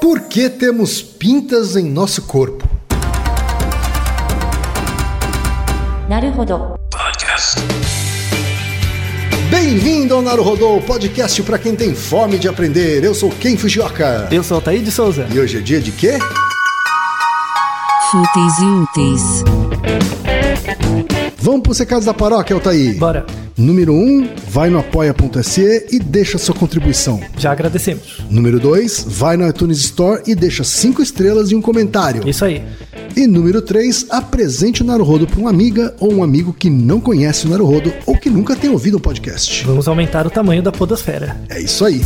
Por que temos pintas em nosso corpo? Naruhodo. Podcast. Bem-vindo ao Naruhodo, podcast para quem tem fome de aprender. Eu sou Ken Fujioka. Eu sou Altair de Souza. E hoje é dia de quê? Fúteis e úteis. Vamos para os recados da paróquia, Altair. Bora. Número 1, um, vai no apoia.se e deixa sua contribuição. Já agradecemos. Número 2, vai no iTunes Store e deixa 5 estrelas e um comentário. Isso aí. E número 3, apresente o Naruhodo para uma amiga ou um amigo que não conhece o Naruhodo ou que nunca tem ouvido o podcast. Vamos aumentar o tamanho da podosfera. É isso aí.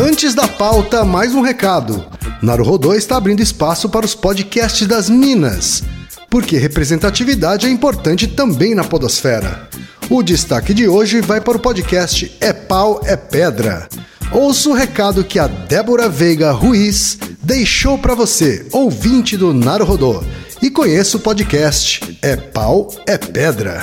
Antes da pauta, mais um recado. Naruhodô está abrindo espaço para os podcasts das Minas, porque representatividade é importante também na podosfera. O destaque de hoje vai para o podcast É Pau, é Pedra. Ouça o recado que a Débora Veiga Ruiz deixou para você, ouvinte do Naruhodô, e conheça o podcast É Pau, é Pedra.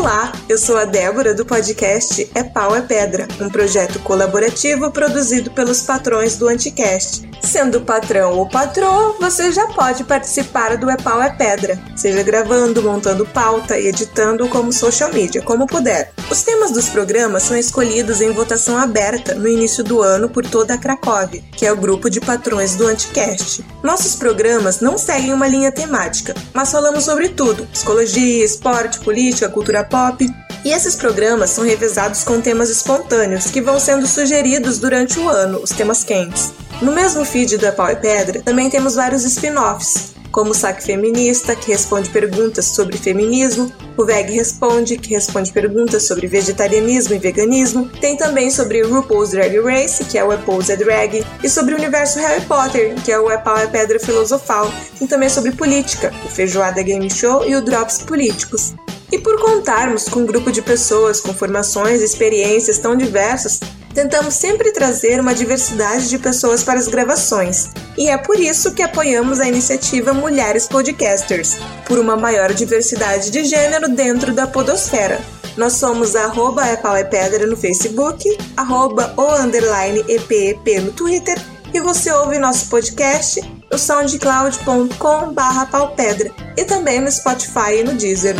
Olá, eu sou a Débora do podcast É Pau é Pedra, um projeto colaborativo produzido pelos patrões do Anticast. Sendo patrão ou patroa, você já pode participar do É Pau é Pedra, seja gravando, montando pauta e editando como social media, como puder. Os temas dos programas são escolhidos em votação aberta no início do ano por toda a Cracóvia, que é o grupo de patrões do Anticast. Nossos programas não seguem uma linha temática, mas falamos sobre tudo: psicologia, esporte, política, cultura pop. E esses programas são revezados com temas espontâneos que vão sendo sugeridos durante o ano, os temas quentes. No mesmo feed do É Pau e Pedra, também temos vários spin-offs, como o Saque Feminista, que responde perguntas sobre feminismo, o VEG Responde, que responde perguntas sobre vegetarianismo e veganismo, tem também sobre RuPaul's Drag Race, que é o RuPaul's é Drag, e sobre o universo Harry Potter, que é o É Pau é Pedra Filosofal, e também sobre política, o Feijoada Game Show e o Drops Políticos. E por contarmos com um grupo de pessoas com formações e experiências tão diversas, tentamos sempre trazer uma diversidade de pessoas para as gravações. E é por isso que apoiamos a iniciativa Mulheres Podcasters, por uma maior diversidade de gênero dentro da podosfera. Nós somos arroba é é no Facebook, arroba o underline EPEP no Twitter e você ouve nosso podcast no soundcloud.com barra paupedra e também no Spotify e no Deezer.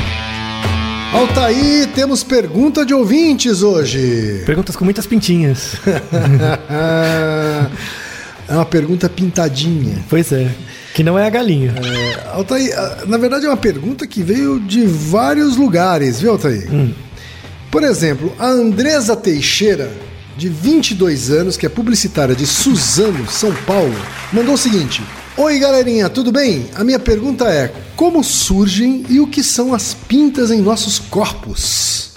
Altaí, temos pergunta de ouvintes hoje. Perguntas com muitas pintinhas. é uma pergunta pintadinha. Pois é. Que não é a galinha. É, Altaí, na verdade é uma pergunta que veio de vários lugares, viu, Altaí? Hum. Por exemplo, a Andresa Teixeira, de 22 anos, que é publicitária de Suzano, São Paulo, mandou o seguinte: Oi, galerinha, tudo bem? A minha pergunta é: como surgem e o que são as pintas em nossos corpos?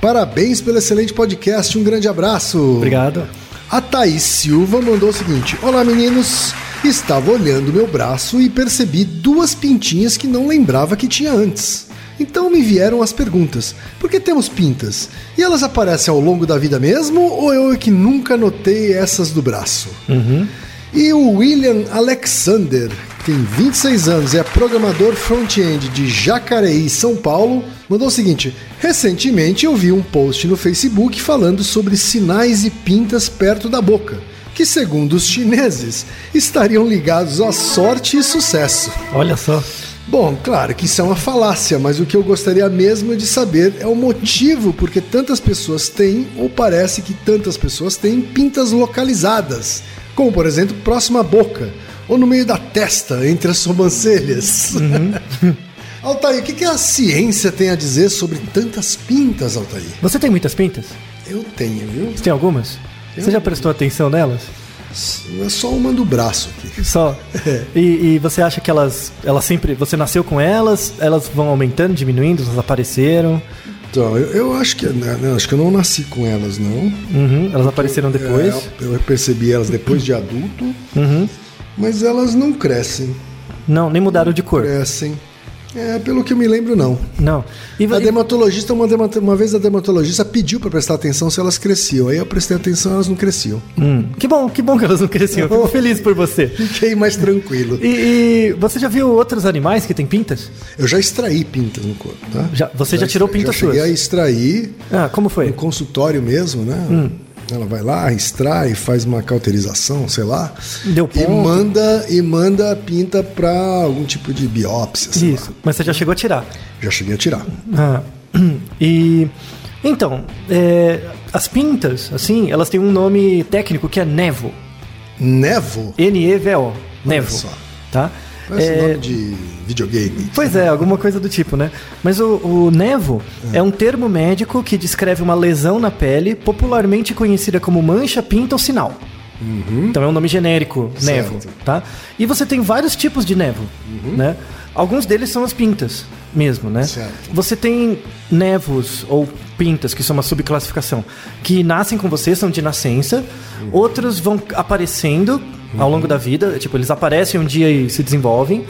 Parabéns pelo excelente podcast, um grande abraço. Obrigado. A Thaís Silva mandou o seguinte: Olá, meninos. Estava olhando meu braço e percebi duas pintinhas que não lembrava que tinha antes. Então me vieram as perguntas: por que temos pintas? E elas aparecem ao longo da vida mesmo ou eu é que nunca notei essas do braço? Uhum. E o William Alexander, que tem 26 anos e é programador front-end de Jacareí, São Paulo, mandou o seguinte: Recentemente eu vi um post no Facebook falando sobre sinais e pintas perto da boca, que, segundo os chineses, estariam ligados à sorte e sucesso. Olha só. Bom, claro que isso é uma falácia, mas o que eu gostaria mesmo de saber é o motivo por que tantas pessoas têm, ou parece que tantas pessoas têm, pintas localizadas, como por exemplo próxima à boca, ou no meio da testa, entre as sobrancelhas. Uhum. Altair, o que, que a ciência tem a dizer sobre tantas pintas, Altair? Você tem muitas pintas? Eu tenho, viu? Você tem algumas? Eu Você já prestou atenção nelas? É só uma do braço aqui. Só. É. E, e, você acha que elas, elas sempre. Você nasceu com elas? Elas vão aumentando, diminuindo? Elas apareceram? Então, eu, eu acho que não, acho que eu não nasci com elas, não. Uhum, elas apareceram depois? É, eu percebi elas depois de adulto. Uhum. Mas elas não crescem. Não, nem mudaram de cor. Crescem. É, pelo que eu me lembro, não. Não. E, a dermatologista, uma, uma vez a dermatologista pediu para prestar atenção se elas cresciam. Aí eu prestei atenção elas não cresciam. Hum, que bom, que bom que elas não cresciam. Eu fico feliz por você. Fiquei mais tranquilo. E, e, você já viu outros animais que têm pintas? Eu já extraí pintas no corpo, tá? Já, você já, já tirou pintas já cheguei suas? a extrair. Ah, como foi? No consultório mesmo, né? Hum. Ela vai lá, extrai, faz uma cauterização, sei lá, Deu e ponto. manda e manda a pinta para algum tipo de biópsia. sei Isso. lá. Mas você já chegou a tirar. Já cheguei a tirar. Ah, e então, é, as pintas, assim, elas têm um nome técnico que é nevo. Nevo? N-E-V-O. Nevo. Tá? Parece É, nome de videogame. Pois é, alguma coisa do tipo, né? Mas o, o nevo é. um termo médico que descreve uma lesão na pele, popularmente conhecida como mancha, pinta ou sinal. Então é um nome genérico, nevo, tá? E você tem vários tipos de nevo, né? Alguns deles são as pintas mesmo, né? Certo. Você tem nevos ou pintas, que são uma subclassificação, que nascem com você, são de nascença. Outros vão aparecendo ao longo da vida, tipo, eles aparecem um dia e se desenvolvem.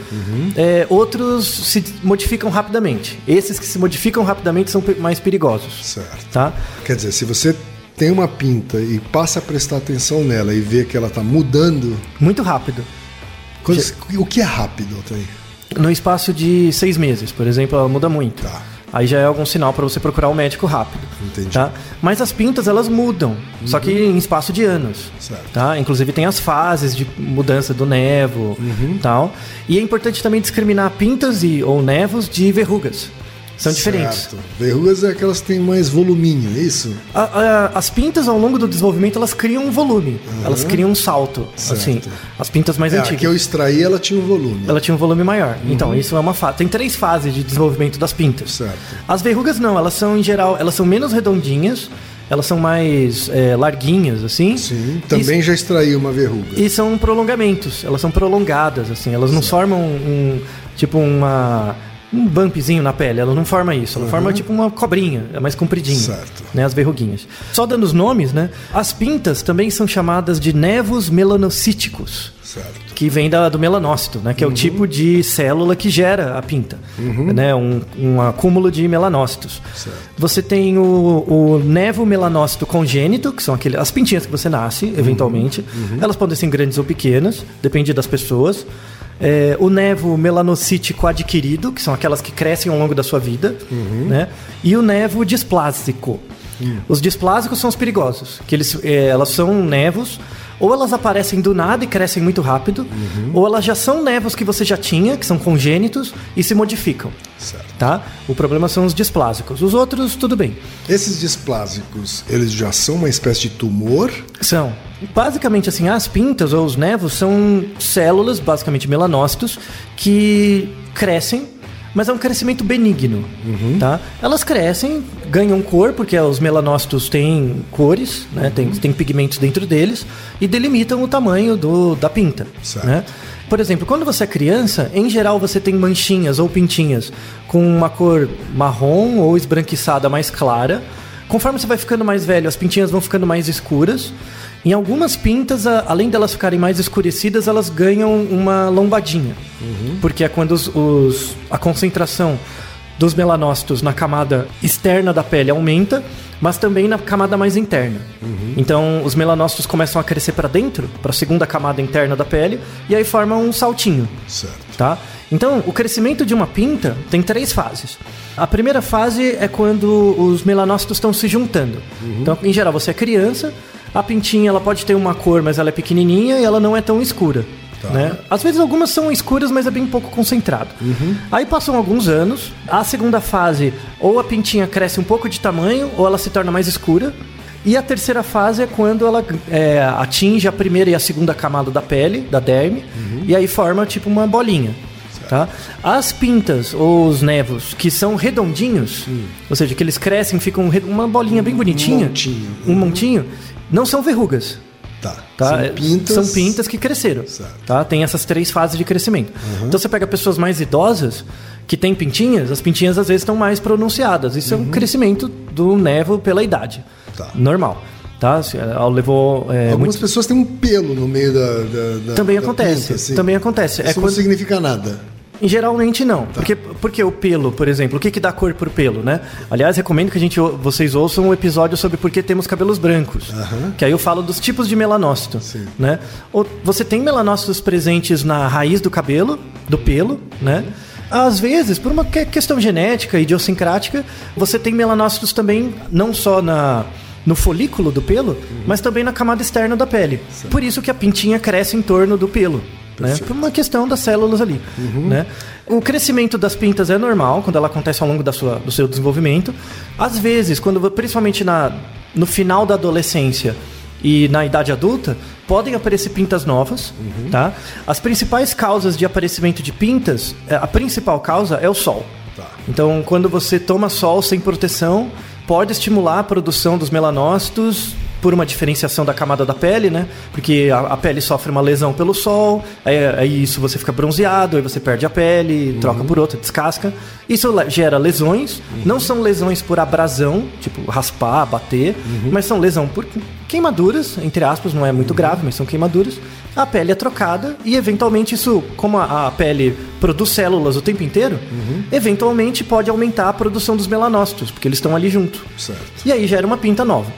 É, outros se modificam rapidamente. Esses que se modificam rapidamente são mais perigosos, Certo. tá? Quer dizer, se você tem uma pinta e passa a prestar atenção nela e vê que ela está mudando, Muito rápido. coisas- o que é rápido, Altair? No espaço de seis meses, por exemplo, ela muda muito. Tá. Aí já é algum sinal para você procurar um médico rápido. Entendi. Tá? Mas as pintas elas mudam, só que em espaço de anos. Certo. Tá? Inclusive tem as fases de mudança do nevo, tal. E é importante também discriminar pintas e ou nevos de verrugas. São diferentes. Certo. Verrugas é aquelas que têm mais voluminho, é isso? A- a- as pintas ao longo do desenvolvimento elas criam um volume, elas criam um salto, Certo. assim. As pintas mais É, a antigas. que eu extraí, ela tinha um volume. Ela tinha um volume maior. Então, isso é uma fase. Tem três fases de desenvolvimento das pintas. Certo. As verrugas não, elas são em geral, elas são menos redondinhas, elas são mais é, larguinhas, assim. Sim, também já extraí uma verruga. E, e são prolongamentos, elas são prolongadas, assim. Elas não formam um, tipo uma um bumpzinho na pele, ela não forma isso, ela forma tipo uma cobrinha, é mais compridinha, Certo. né, as verruguinhas. Só dando os nomes, né? As pintas também são chamadas de nevos melanocíticos Certo. que vem da, do melanócito, né? Que é o tipo de célula que gera a pinta, né? Um, um acúmulo de melanócitos. Certo. Você tem o, o nevo melanócito congênito, que são aquele, as pintinhas que você nasce, eventualmente. Elas podem ser grandes ou pequenas, depende das pessoas. É, o nevo melanocítico adquirido, que são aquelas que crescem ao longo da sua vida, né? E o nevo displásico. Os displásicos são os perigosos, que eles, é, elas são nevos, ou elas aparecem do nada e crescem muito rápido, ou elas já são nevos que você já tinha, que são congênitos, e se modificam. Certo. Tá? O problema são os displásicos. Os outros, tudo bem. Esses displásicos, eles já são uma espécie de tumor? São. Basicamente, assim, as pintas ou os nevos são células, basicamente melanócitos, que crescem, mas é um crescimento benigno, tá? Elas crescem, ganham cor, porque os melanócitos têm cores, né? Tem, tem pigmentos dentro deles, e delimitam o tamanho do, da pinta, Certo. né? Por exemplo, quando você é criança, em geral você tem manchinhas ou pintinhas com uma cor marrom ou esbranquiçada mais clara. Conforme você vai ficando mais velho, as pintinhas vão ficando mais escuras. Em algumas pintas, a- além delas ficarem mais escurecidas, elas ganham uma lombadinha. Porque é quando os- os- a concentração dos melanócitos na camada externa da pele aumenta, mas também na camada mais interna. Então, os melanócitos começam a crescer para dentro, para a segunda camada interna da pele, e aí formam um saltinho Certo. tá? Então, o crescimento de uma pinta tem três fases. A primeira fase é quando os melanócitos estão se juntando. Então, em geral, você é criança, a pintinha ela pode ter uma cor, mas ela é pequenininha e ela não é tão escura. Né? Às vezes algumas são escuras, mas é bem pouco concentrado. Aí passam alguns anos, a segunda fase, ou a pintinha cresce um pouco de tamanho, ou ela se torna mais escura. E a terceira fase é quando ela é, atinge a primeira e a segunda camada da pele, da derme, e aí forma tipo uma bolinha. Tá? As pintas ou os nevos que são redondinhos, ou seja, que eles crescem, ficam uma bolinha bem bonitinha, montinho. um montinho, não são verrugas. Tá. Tá? São É, pintas. São pintas que cresceram. Certo. Tá? Tem essas três fases de crescimento. Então você pega pessoas mais idosas que têm pintinhas, as pintinhas às vezes estão mais pronunciadas. Isso é um crescimento do nevo pela idade. Tá. Normal. Tá? Se- Ela levou. é, Algumas muito- pessoas têm um pelo no meio da. da- da- Também da acontece. pinta, assim. Também acontece. Isso É não quando- significa nada. Geralmente não. Tá. Porque, porque o pelo, por exemplo, o que, que dá cor pro pelo, né? Aliás, recomendo que a gente, vocês ouçam um episódio sobre por que temos cabelos brancos. Aham. Que aí eu falo dos tipos de melanócito. Sim. Né? Ou você tem melanócitos presentes na raiz do cabelo, do pelo, né? Às vezes, por uma que- questão genética, idiosincrática, você tem melanócitos também, não só na, no folículo do pelo, mas também na camada externa da pele. Por isso que a pintinha cresce em torno do pelo. Né? Por uma questão das células ali. Né? O crescimento das pintas é normal quando ela acontece ao longo da sua, do seu desenvolvimento. Às vezes, quando principalmente na, no final da adolescência e na idade adulta, podem aparecer pintas novas, tá? As principais causas de aparecimento de pintas, é, a principal causa é o sol. Tá. Então, quando você toma sol sem proteção, pode estimular a produção dos melanócitos por uma diferenciação da camada da pele, né? Porque a, a pele sofre uma lesão pelo sol, aí, aí isso você fica bronzeado, aí você perde a pele, troca por outra, descasca. Isso gera lesões, não são lesões por abrasão, tipo raspar, bater, mas são lesão por queimaduras, entre aspas, não é muito grave, mas são queimaduras. A pele é trocada e eventualmente isso, como a, a pele produz células o tempo inteiro, eventualmente pode aumentar a produção dos melanócitos, porque eles estão ali junto. Certo. E aí gera uma pinta nova,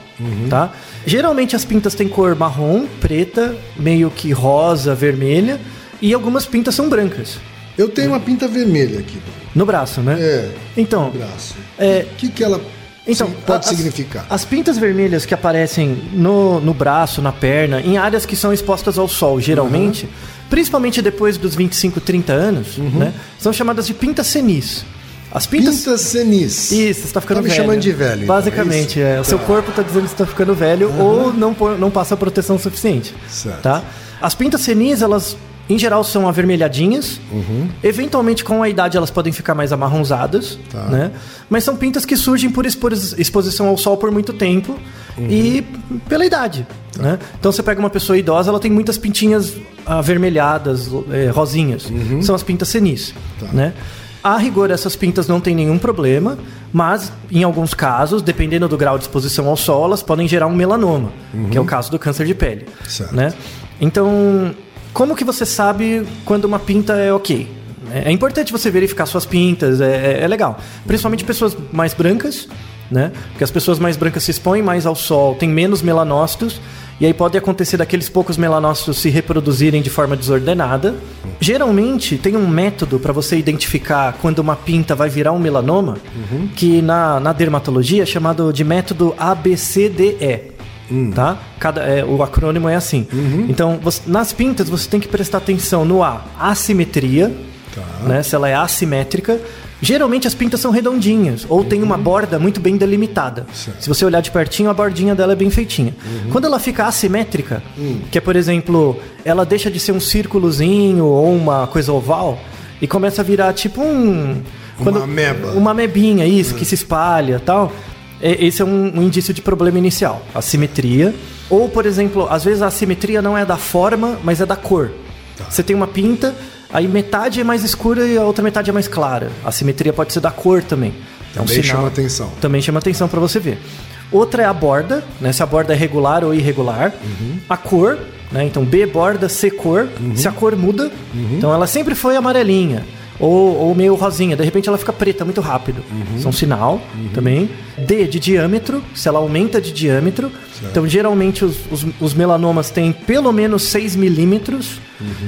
tá? Geralmente as pintas têm cor marrom, preta, meio que rosa, vermelha, e algumas pintas são brancas. Eu tenho uma pinta vermelha aqui No braço, né? É. Então, no braço. É. O que, que ela então sim, pode as- significar? As pintas vermelhas que aparecem no, no braço, na perna, em áreas que são expostas ao sol, geralmente, principalmente depois dos 25, 30 anos, né? São chamadas de pintas senis. As pintas. Pinta senis. Isso, você tá ficando Tá me velho. chamando de velho, então, Basicamente, é é. O seu corpo tá dizendo que você tá ficando velho ou não, não passa proteção suficiente. Certo. Tá? As pintas senis, elas em geral são avermelhadinhas. Eventualmente, com a idade, elas podem ficar mais amarronzadas. Tá. Né? Mas são pintas que surgem por expo- exposição ao sol por muito tempo e pela idade. Né? Então você pega uma pessoa idosa, ela tem muitas pintinhas avermelhadas, eh, rosinhas. São as pintas senis. Né? A rigor, essas pintas não tem nenhum problema, mas em alguns casos, dependendo do grau de exposição ao sol, elas podem gerar um melanoma, que é o caso do câncer de pele. Certo. Né? Então, como que você sabe quando uma pinta é ok? É é importante você verificar suas pintas, é, é- é legal. Principalmente pessoas mais brancas, né? Porque as pessoas mais brancas se expõem mais ao sol, têm menos melanócitos, e aí pode acontecer daqueles poucos melanócitos se reproduzirem de forma desordenada. Geralmente tem um método para você identificar quando uma pinta vai virar um melanoma, que na, na dermatologia é chamado de método ABCDE. Tá? Cada, é, o acrônimo é assim. Então, você- nas pintas, você tem que prestar atenção no A, assimetria, né? Se ela é assimétrica. Geralmente as pintas são redondinhas ou tem uma borda muito bem delimitada. Se você olhar de pertinho, a bordinha dela é bem feitinha. Quando ela fica assimétrica, que é, por exemplo, ela deixa de ser um círculozinho ou uma coisa oval e começa a virar tipo um. Uma ameba. Uma amebinha, isso, que se espalha tal. É- Esse é um, um indício de problema inicial, assimetria. Ou, por exemplo, às vezes a assimetria não é da forma, mas é da cor. Você tem uma pinta, aí metade é mais escura e a outra metade é mais clara. A assimetria pode ser da cor também. É um Também sinal- chama atenção. Também chama atenção para você ver. Outra é a borda, né? Se a borda é regular ou irregular. A cor, né? Então B borda, C cor. Se a cor muda, então ela sempre foi amarelinha. Ou, ou meio rosinha, de repente ela fica preta muito rápido. Isso é um sinal também. D de diâmetro, se ela aumenta de diâmetro. Então, geralmente, os, os, os melanomas têm pelo menos 6 milímetros.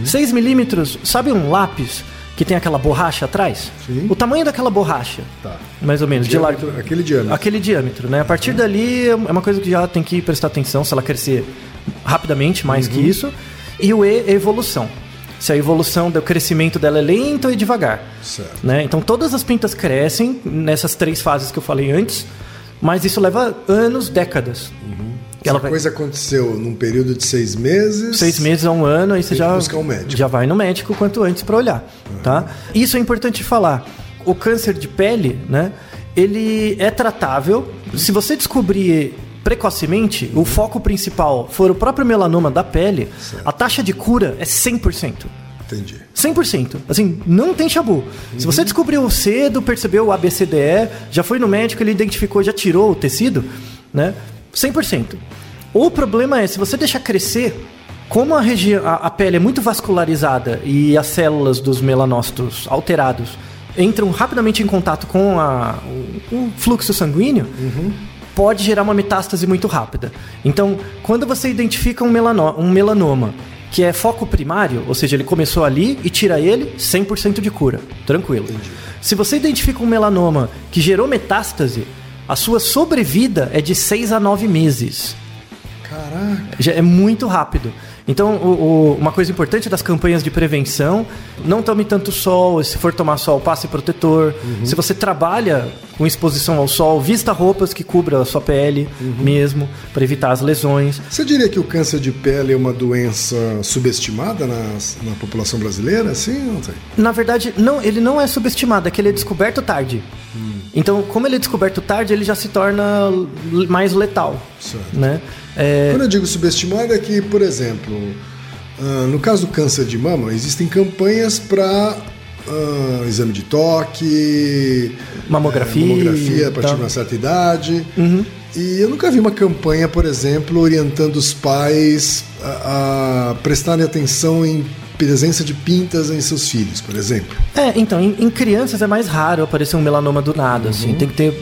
6 milímetros, sabe um lápis que tem aquela borracha atrás? Sim. O tamanho daquela borracha. Tá. Mais ou menos, de Diâmetro, largo. aquele diâmetro. Aquele diâmetro, né? A partir dali é uma coisa que já tem que prestar atenção se ela crescer rapidamente, mais que isso. E o E é evolução. Se a evolução do crescimento dela é lento e devagar. Certo. Né? Então todas as pintas crescem nessas três fases que eu falei antes, mas isso leva anos, décadas. Essa vai- coisa aconteceu num período de seis meses. Seis meses a um ano, aí você já, um já vai no médico quanto antes para olhar, tá? Isso é importante falar. O câncer de pele, né? Ele é tratável. Se você descobrir precocemente, o foco principal for o próprio melanoma da pele, a taxa de cura é 100%. Entendi. 100%. Assim, não tem chabu. Se você descobriu cedo, percebeu o ABCDE, já foi no médico, ele identificou, já tirou o tecido, né? 100%. O problema é, se você deixar crescer, como a, a, a pele é muito vascularizada e as células dos melanócitos alterados entram rapidamente em contato com a- o, o fluxo sanguíneo, pode gerar uma metástase muito rápida. Então, quando você identifica um, melano- um melanoma que é foco primário, ou seja, ele começou ali e tira ele, 100% de cura, tranquilo. Se você identifica um melanoma que gerou metástase, a sua sobrevida é de 6 a 9 meses. Caraca. Já é muito rápido. Então, o- o- uma coisa importante das campanhas de prevenção, não tome tanto sol, se for tomar sol, passe protetor. Se você trabalha com exposição ao sol, vista roupas que cubram a sua pele mesmo, para evitar as lesões. Você diria que o câncer de pele é uma doença subestimada nas- na, população brasileira? Sim, não sei. Na verdade, não, ele não é subestimado, é que ele é descoberto tarde. Então, como ele é descoberto tarde, ele já se torna mais letal, Certo. né? É, Quando eu digo subestimado é que, por exemplo, ah, no caso do câncer de mama, existem campanhas para exame de toque, Mamografia eh, mamografia a partir. Uhum. de uma certa idade. E eu nunca vi uma campanha, por exemplo, orientando os pais a, a prestarem atenção em presença de pintas em seus filhos, por exemplo. É, então, em, em crianças é mais raro aparecer um melanoma do nada, assim. Tem que ter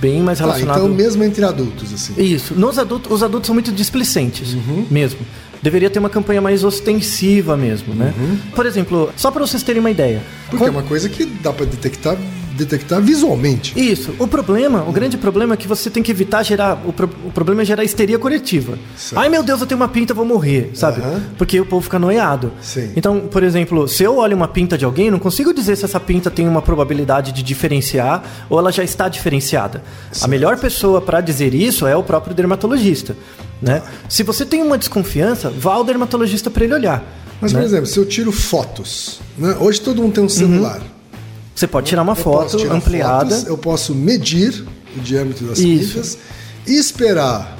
bem mais Ah, relacionado. então mesmo entre adultos, assim. Isso. Nos adultos, os adultos são muito displicentes, mesmo. Deveria ter uma campanha mais ostensiva mesmo, né? Por exemplo, só para vocês terem uma ideia. Porque Quando- é uma coisa que dá para detectar, detectar visualmente. Isso. O problema, o grande problema é que você tem que evitar gerar. O, pro- o problema é gerar histeria coletiva. Certo. Ai meu Deus, eu tenho uma pinta, eu vou morrer, sabe? Porque o povo fica noiado. Sim. Então, por exemplo, se eu olho uma pinta de alguém, não consigo dizer se essa pinta tem uma probabilidade de diferenciar ou ela já está diferenciada. A melhor pessoa para dizer isso é o próprio dermatologista. Né? Se você tem uma desconfiança, vá ao dermatologista para ele olhar. Mas, né? por exemplo, se eu tiro fotos, né? hoje todo mundo tem um celular. Você pode tirar uma Eu foto tirar ampliada. fotos, eu posso medir o diâmetro das pintas e esperar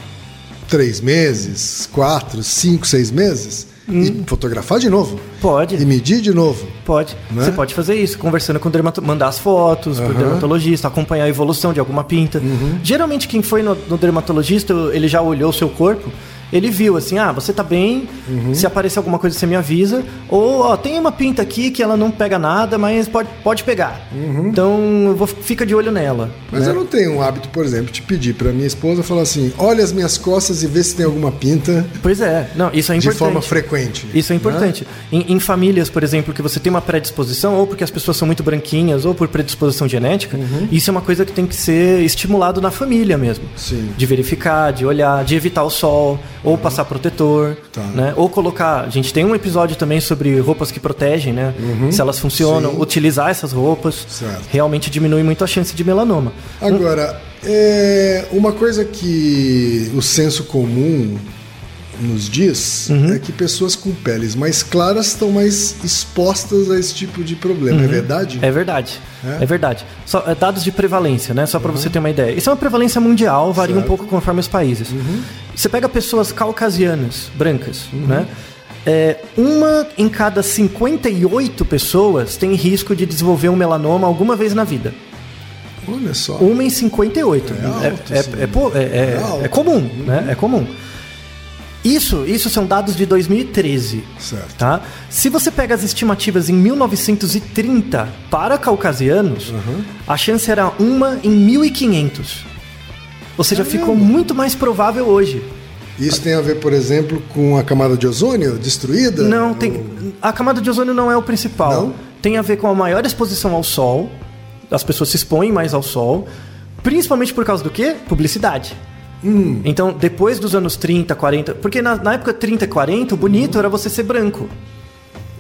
três meses, quatro, cinco, seis meses e fotografar de novo. Hum. Pode. E medir de novo. Pode. Né? Você pode fazer isso, conversando com o dermatologista, mandar as fotos pro Aham. dermatologista, acompanhar a evolução de alguma pinta. Geralmente quem foi no, no dermatologista, ele já olhou o seu corpo, ele viu assim, ah, você tá bem, se aparecer alguma coisa você me avisa, ou ó, tem uma pinta aqui que ela não pega nada, mas pode, pode pegar. Então, eu vou, fica de olho nela. Mas né? eu não tenho um hábito, por exemplo, de pedir para minha esposa falar assim: olha as minhas costas e vê se tem alguma pinta Pois é, não, isso é de importante. forma frequente. Isso é né? importante. Em, em famílias, por exemplo, que você tem uma predisposição, ou porque as pessoas são muito branquinhas, ou por predisposição genética, isso é uma coisa que tem que ser estimulado na família mesmo. Sim. De verificar, de olhar, de evitar o sol, ou passar protetor, Tá. né? Ou colocar. A gente tem um episódio também sobre roupas que protegem, né? Se elas funcionam, Sim. utilizar essas roupas Certo. realmente diminui muito a chance de melanoma. Agora, é, uma coisa que o senso comum nos diz Uhum. é que pessoas com peles mais claras estão mais expostas a esse tipo de problema. É verdade? É verdade. É? É, verdade. Só, é, dados de prevalência, né? Só para você ter uma ideia. Isso é uma prevalência mundial, varia um Certo. pouco conforme os países. Você pega pessoas caucasianas, brancas, né? É, uma em cada 58 pessoas tem risco de desenvolver um melanoma alguma vez na vida. Olha só. Uma em 58. É alto, é, é, é- é- É é comum, né? É comum. Isso, isso são dados de 2013. Certo. Tá? Se você pega as estimativas em 1930 para caucasianos, a chance era uma em 1500. Ou seja, ficou muito mais provável hoje. Isso tem a ver, por exemplo, com a camada de ozônio destruída? Não, tem. A camada de ozônio não é o principal. Não? Tem a ver com a maior exposição ao sol. As pessoas se expõem mais ao sol. Principalmente por causa do quê? Publicidade. Hum. Então, depois dos anos 30, 40. Porque na, na época 30 e 40, o bonito era você ser branco.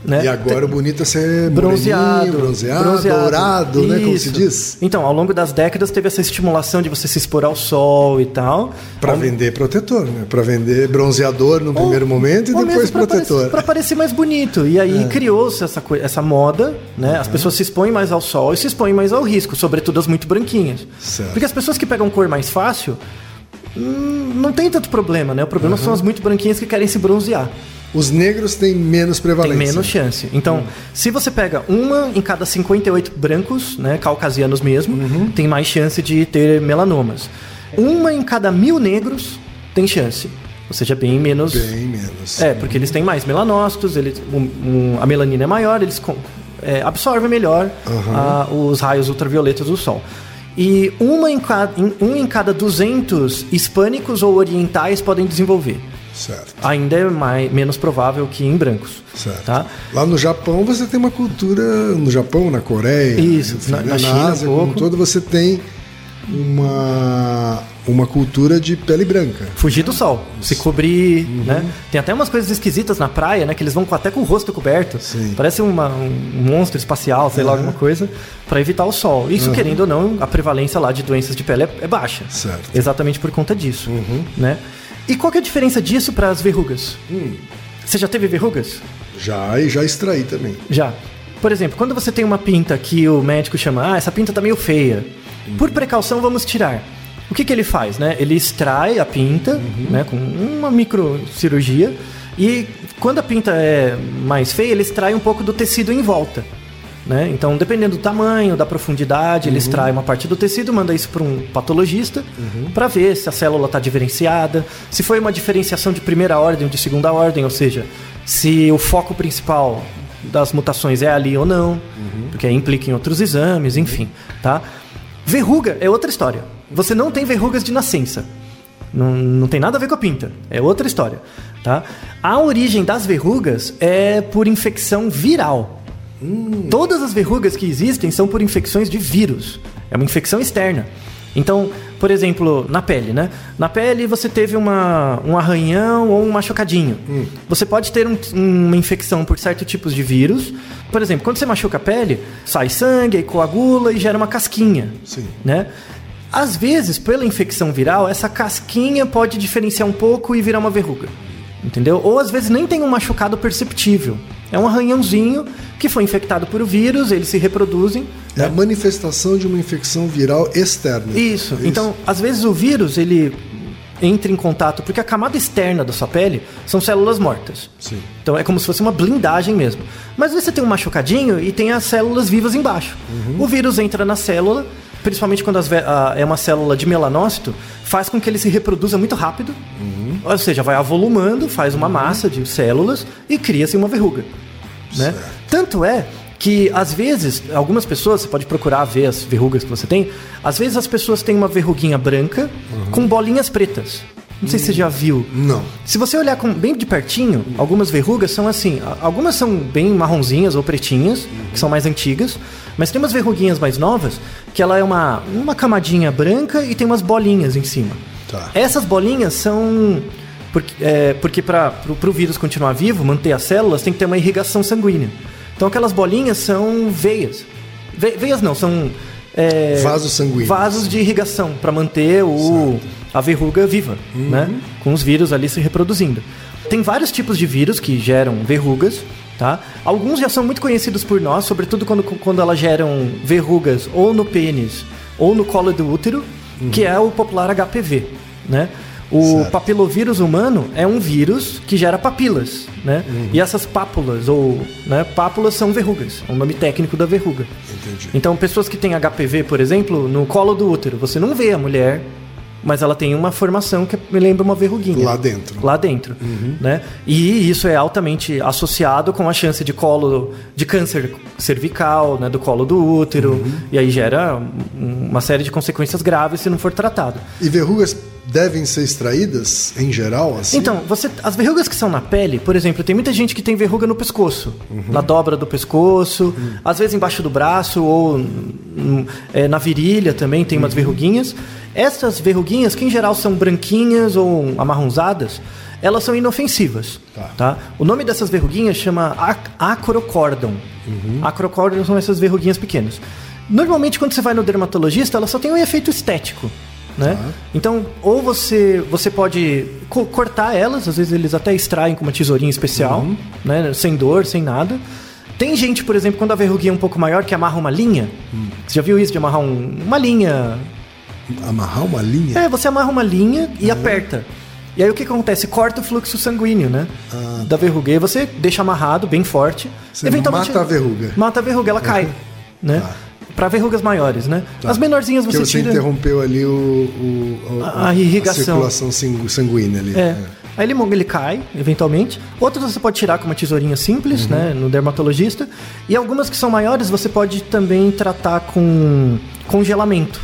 Né? E agora o bonito é ser bronzeado, moreninho, bronzeado, dourado, né? Como se Isso. diz. Então, ao longo das décadas teve essa estimulação de você se expor ao sol e tal. Para vender protetor, né? Para vender bronzeador no primeiro momento e Ou depois protetor. parecer- Pra parecer mais bonito. E aí criou-se essa, essa moda, né? As pessoas se expõem mais ao sol e se expõem mais ao risco, sobretudo as muito branquinhas. Certo. Porque as pessoas que pegam cor mais fácil, não tem tanto problema, né? O problema são as muito branquinhas que querem se bronzear. Os negros têm menos Tem prevalência. menos chance. Então, se você pega uma em cada 58 brancos, né, caucasianos mesmo, Uhum. tem mais chance de ter melanomas. Uma em cada mil negros tem chance. Ou seja, bem menos. Bem menos. É, porque eles têm mais melanócitos, eles, um- um- a melanina é maior, eles com- é, absorvem melhor ah, os raios ultravioletas do sol. E uma em cada, um em cada 200 hispânicos ou orientais podem desenvolver. Certo. Ainda é mais, menos provável que em brancos. Certo. Tá? Lá no Japão você tem uma cultura. No Japão, na Coreia, Isso, na- né, na China Ásia como um pouco. todo, você tem uma, uma cultura de pele branca. Fugir do sol, se cobrir, né? Tem até umas coisas esquisitas na praia, né? Que eles vão com- até com o rosto coberto. Sim. Parece uma- um monstro espacial, sei lá, alguma coisa, para evitar o sol. Isso, querendo ou não, a prevalência lá de doenças de pele é, é baixa. Certo. Exatamente por conta disso, né? E qual que é a diferença disso para as verrugas? Você já teve verrugas? Já e já extraí também. Já. Por exemplo, quando você tem uma pinta que o médico chama, ah, essa pinta tá meio feia. Por precaução, vamos tirar. O que, que ele faz, né? Ele extrai a pinta, né, com uma microcirurgia, e quando a pinta é mais feia, ele extrai um pouco do tecido em volta. Né? Então, dependendo do tamanho, da profundidade, ele extrai uma parte do tecido, manda isso para um patologista para ver se a célula está diferenciada, se foi uma diferenciação de primeira ordem ou de segunda ordem, ou seja, se o foco principal das mutações é ali ou não, porque aí implica em outros exames, enfim, tá? Verruga é outra história. Você não tem verrugas de nascença. Não, não tem nada a ver com a pinta. É outra história, tá? A origem das verrugas é por infecção viral. Todas as verrugas que existem são por infecções de vírus. É uma infecção externa. Então, por exemplo, na pele, né? Na pele você teve uma, um arranhão ou um machucadinho. Você pode ter um- uma infecção por certos tipos de vírus. Por exemplo, quando você machuca a pele, sai sangue, aí coagula e gera uma casquinha. Sim. Né? Às vezes, pela infecção viral, essa casquinha pode diferenciar um pouco e virar uma verruga. Entendeu? Ou às vezes nem tem um machucado perceptível. É um arranhãozinho que foi infectado por o vírus, eles se reproduzem. É a manifestação de uma infecção viral externa. Isso. É Então, às vezes o vírus, ele entra em contato, porque a camada externa da sua pele são células mortas. Sim. Então é como se fosse uma blindagem mesmo. Mas às vezes você tem um machucadinho e tem as células vivas embaixo. O vírus entra na célula, principalmente quando as a- é uma célula de melanócito, faz com que ele se reproduza muito rápido. Ou seja, vai avolumando, faz uma massa de células e cria-se uma verruga. Né? Tanto é que às vezes, algumas pessoas, você pode procurar ver as verrugas que você tem, às vezes as pessoas têm uma verruguinha branca com bolinhas pretas. Não sei se você já viu. Não. Se você olhar com- bem de pertinho, algumas verrugas são assim. Algumas são bem marronzinhas ou pretinhas, que são mais antigas. Mas tem umas verruguinhas mais novas, que ela é uma, uma camadinha branca e tem umas bolinhas em cima. Tá. Essas bolinhas são. Porque, é, porque para o vírus continuar vivo, manter as células, tem que ter uma irrigação sanguínea. Então aquelas bolinhas são veias. Ve- veias não, são. é, Vasos sanguíneos. Vasos de irrigação para manter o, a verruga viva, né? Com os vírus ali se reproduzindo. Tem vários tipos de vírus que geram verrugas, tá? Alguns já são muito conhecidos por nós, sobretudo quando, quando elas geram verrugas ou no pênis ou no colo do útero, que é o popular HPV, né? O Certo. papilovírus humano é um vírus que gera papilas, né? E essas pápulas ou né, pápulas são verrugas, é o nome técnico da verruga. Entendi. Então, pessoas que têm HPV, por exemplo, no colo do útero, você não vê a mulher, mas ela tem uma formação que me lembra uma verruguinha. Lá dentro. Lá dentro, né? E isso é altamente associado com a chance de colo de câncer cervical, né, do colo do útero, e aí gera um- uma série de consequências graves se não for tratado. E verrugas devem ser extraídas em geral, assim? Então, você, as verrugas que são na pele, por exemplo, tem muita gente que tem verruga no pescoço, na dobra do pescoço, às vezes embaixo do braço ou hum, é, na virilha também tem umas verruguinhas. Essas verruguinhas, que em geral são branquinhas ou amarronzadas, elas são inofensivas. Tá. Tá. O nome dessas verruguinhas chama ac acrocórdon. Acrocórdon são essas verruguinhas pequenas. Normalmente, quando você vai no dermatologista, ela só tem um efeito estético. Né? Então, ou você, você pode co- cortar elas, às vezes eles até extraem com uma tesourinha especial, né? sem dor, sem nada. Tem gente, por exemplo, quando a verruguinha é um pouco maior, que amarra uma linha. Você já viu isso de amarrar um- uma linha Amarrar uma linha? é, você amarra uma linha e aperta. E aí o que acontece? Corta o fluxo sanguíneo, né? Da verruga. E você deixa amarrado, bem forte. Você mata a verruga. Mata a verruga, ela cai. né? Pra verrugas maiores, né? As menorzinhas você você tira. interrompeu ali o, o- o- A- a irrigação. circulação sangu- sanguínea ali. É. Aí ele, ele cai, eventualmente. Outros você pode tirar com uma tesourinha simples, né? No dermatologista. E algumas que são maiores você pode também tratar com congelamento.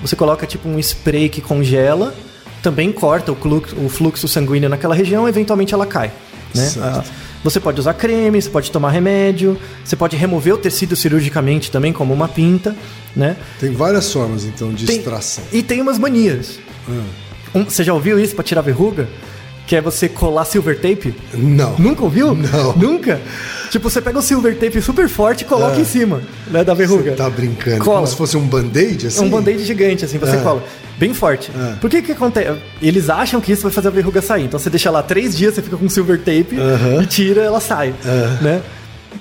Você coloca tipo um spray que congela, também corta o fluxo, o fluxo sanguíneo naquela região, eventualmente ela cai. Né? Certo. Você pode usar creme, você pode tomar remédio, você pode remover o tecido cirurgicamente também, como uma pinta, né? Tem várias formas, então, de Tem- extração. E tem umas manias. Um- você já ouviu isso pra tirar verruga? Que é você colar silver tape? Não. Nunca ouviu? Não. Nunca? Tipo, você pega um silver tape super forte e coloca É. em cima né, da verruga. Você tá brincando. Cola. Como se fosse um band-aid, É assim? um band-aid gigante, assim, você É. cola. Bem forte. É. Por que que acontece? Eles acham que isso vai fazer a verruga sair. Então você deixa lá três dias, você fica com silver tape Aham. e tira, ela sai. É. Né?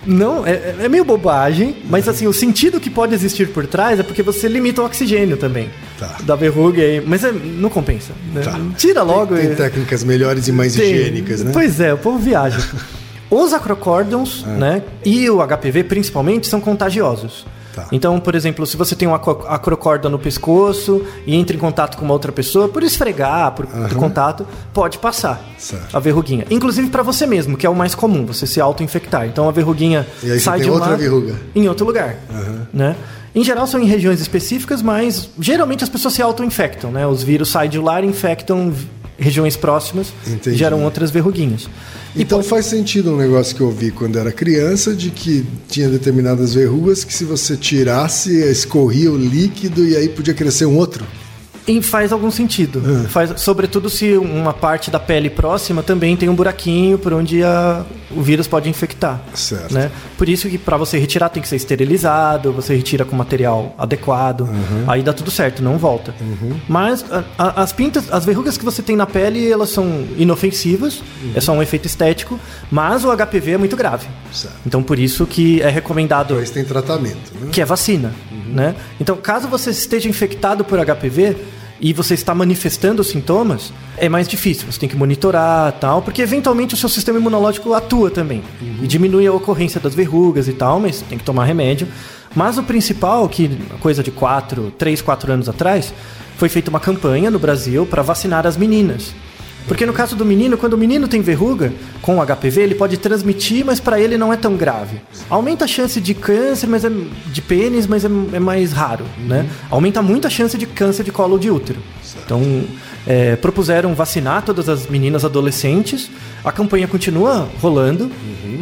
Não, é, é meio bobagem, mas assim, o sentido que pode existir por trás é porque você limita o oxigênio também Tá. da verruga, aí, mas é- não compensa. né? Tá. Tira logo. Tem e- técnicas melhores e mais tem. higiênicas, né? Pois é, o povo viaja. Os acrocórdons, É. né, e o HPV principalmente, são contagiosos. Tá. Então, por exemplo, se você tem um acro- acrocórda no pescoço e entra em contato com uma outra pessoa, por esfregar, por, por contato, pode passar Certo. a verruguinha. Inclusive para você mesmo, que é o mais comum, você se auto-infectar. Então a verruguinha sai de outra verruga. em outro lugar, né? Em geral são em regiões específicas, mas geralmente as pessoas se auto-infectam, né? Os vírus saem de lá e infectam regiões próximas Entendi. geram outras verruguinhas. Então pode- faz sentido um negócio que eu vi quando era criança, de que tinha determinadas verrugas que se você tirasse, escorria o líquido e aí podia crescer um outro. E faz algum sentido. Ah. Faz, sobretudo se uma parte da pele próxima também tem um buraquinho por onde a- o vírus pode infectar. Certo. Né? Por isso que para você retirar tem que ser esterilizado, você retira com material adequado, Uhum. aí dá tudo certo, não volta. Mas a- a- as pintas, as verrugas que você tem na pele, elas são inofensivas, Uhum. é só um efeito estético, mas o HPV é muito grave. Certo. Então por isso que é recomendado Mas tem tratamento, né? que é vacina, né? Então, caso você esteja infectado por HPV e você está manifestando os sintomas, é mais difícil. Você tem que monitorar, tal, porque eventualmente o seu sistema imunológico atua também e diminui a ocorrência das verrugas e tal, mas tem que tomar remédio. Mas o principal, que coisa de 4, 3, 4 anos atrás, foi feita uma campanha no Brasil para vacinar as meninas. Porque no caso do menino, quando o menino tem verruga com HPV, ele pode transmitir, mas para ele não é tão grave. Aumenta a chance de câncer, mas é de pênis, mas é, é mais raro, né? Aumenta muito a chance de câncer de colo de útero. Então, é, propuseram vacinar todas as meninas adolescentes. A campanha continua rolando,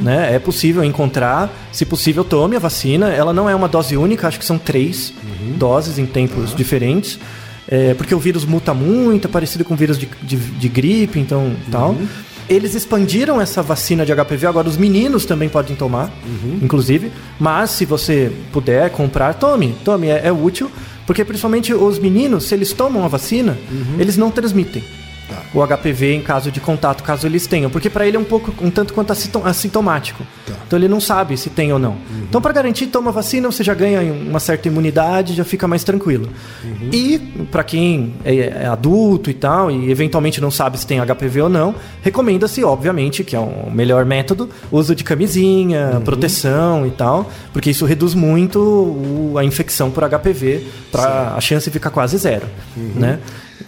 né? É possível encontrar. Se possível, tome a vacina. Ela não é uma dose única, acho que são três doses em tempos diferentes. É, porque o vírus muta muito, é parecido com o vírus de, de, de gripe, então tal. Eles expandiram essa vacina de HPV, agora os meninos também podem tomar, inclusive. Mas se você puder comprar, tome, tome, é, é útil. Porque principalmente os meninos, se eles tomam a vacina, eles não transmitem o HPV em caso de contato, caso eles tenham, porque para ele é um pouco, um tanto quanto assintom- assintomático. Tá. Então ele não sabe se tem ou não. Então para garantir, toma vacina, você já ganha uma certa imunidade, já fica mais tranquilo. E para quem é, é adulto e tal, e eventualmente não sabe se tem HPV ou não, recomenda-se, obviamente, que é o melhor método, uso de camisinha, proteção e tal, porque isso reduz muito a infecção por HPV, para a chance ficar quase zero, né?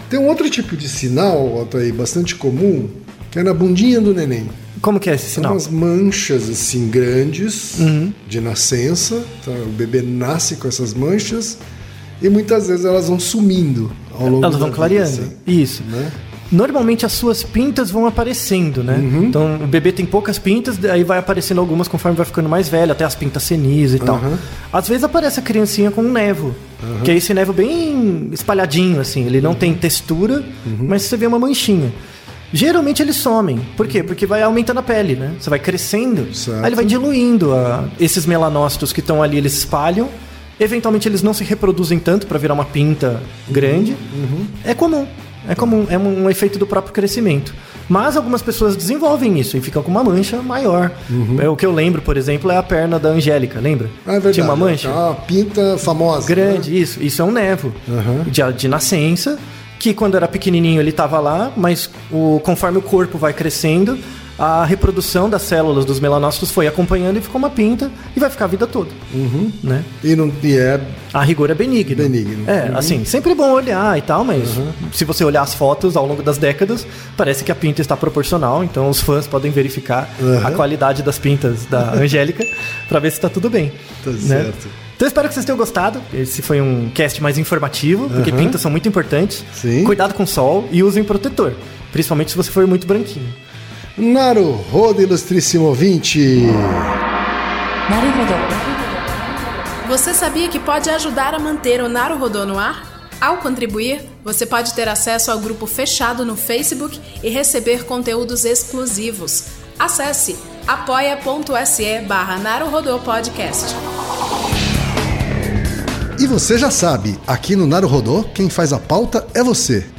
Tem um outro tipo de sinal, Altair, bastante comum, que é na bundinha do neném. Como que é esse São sinal? umas manchas assim grandes Uhum. de nascença. tá? O bebê nasce com essas manchas e muitas vezes elas vão sumindo ao longo Elas vão clareando. assim, Isso. né? Normalmente as suas pintas vão aparecendo, né? Uhum. Então o bebê tem poucas pintas, aí vai aparecendo algumas conforme vai ficando mais velho, até as pintas senis e tal. Uhum. Às vezes aparece a criancinha com um nevo, que é esse nevo bem espalhadinho, assim. Ele não tem textura, Uhum. mas você vê uma manchinha. Geralmente eles somem. Por quê? Porque vai aumentando a pele, né? Você vai crescendo, Certo. aí ele vai diluindo. a- Esses melanócitos que estão ali, eles espalham. Eventualmente eles não se reproduzem tanto para virar uma pinta grande. É comum. É comum, é um, um efeito do próprio crescimento. Mas algumas pessoas desenvolvem isso e ficam com uma mancha maior. É, o que eu lembro, por exemplo, é a perna da Angélica, lembra? Ah, é verdade. Tinha uma mancha uma pinta famosa. grande, né? isso. Isso é um nevo Aham. de, de nascença, que quando era pequenininho ele estava lá, mas o, conforme o corpo vai crescendo, a reprodução das células dos melanócitos foi acompanhando e ficou uma pinta e vai ficar a vida toda. Né? E, não, e é A rigor é benigno. Benigno. É, assim, sempre é bom olhar e tal, mas se você olhar as fotos ao longo das décadas, parece que a pinta está proporcional, então os fãs podem verificar Uhum. a qualidade das pintas da Angélica para ver se está tudo bem. Tá né? certo. Então espero que vocês tenham gostado. Esse foi um cast mais informativo, porque Uhum. pintas são muito importantes. Sim. Cuidado com o sol e usem protetor, principalmente se você for muito branquinho. Naru Roda, ilustríssimo ouvinte. Você sabia que pode ajudar a manter o Naru Rodô no ar? Ao contribuir, você pode ter acesso ao grupo fechado no Facebook e receber conteúdos exclusivos. Acesse apoia.se barra Podcast. E você já sabe, aqui no Naru quem faz a pauta é você.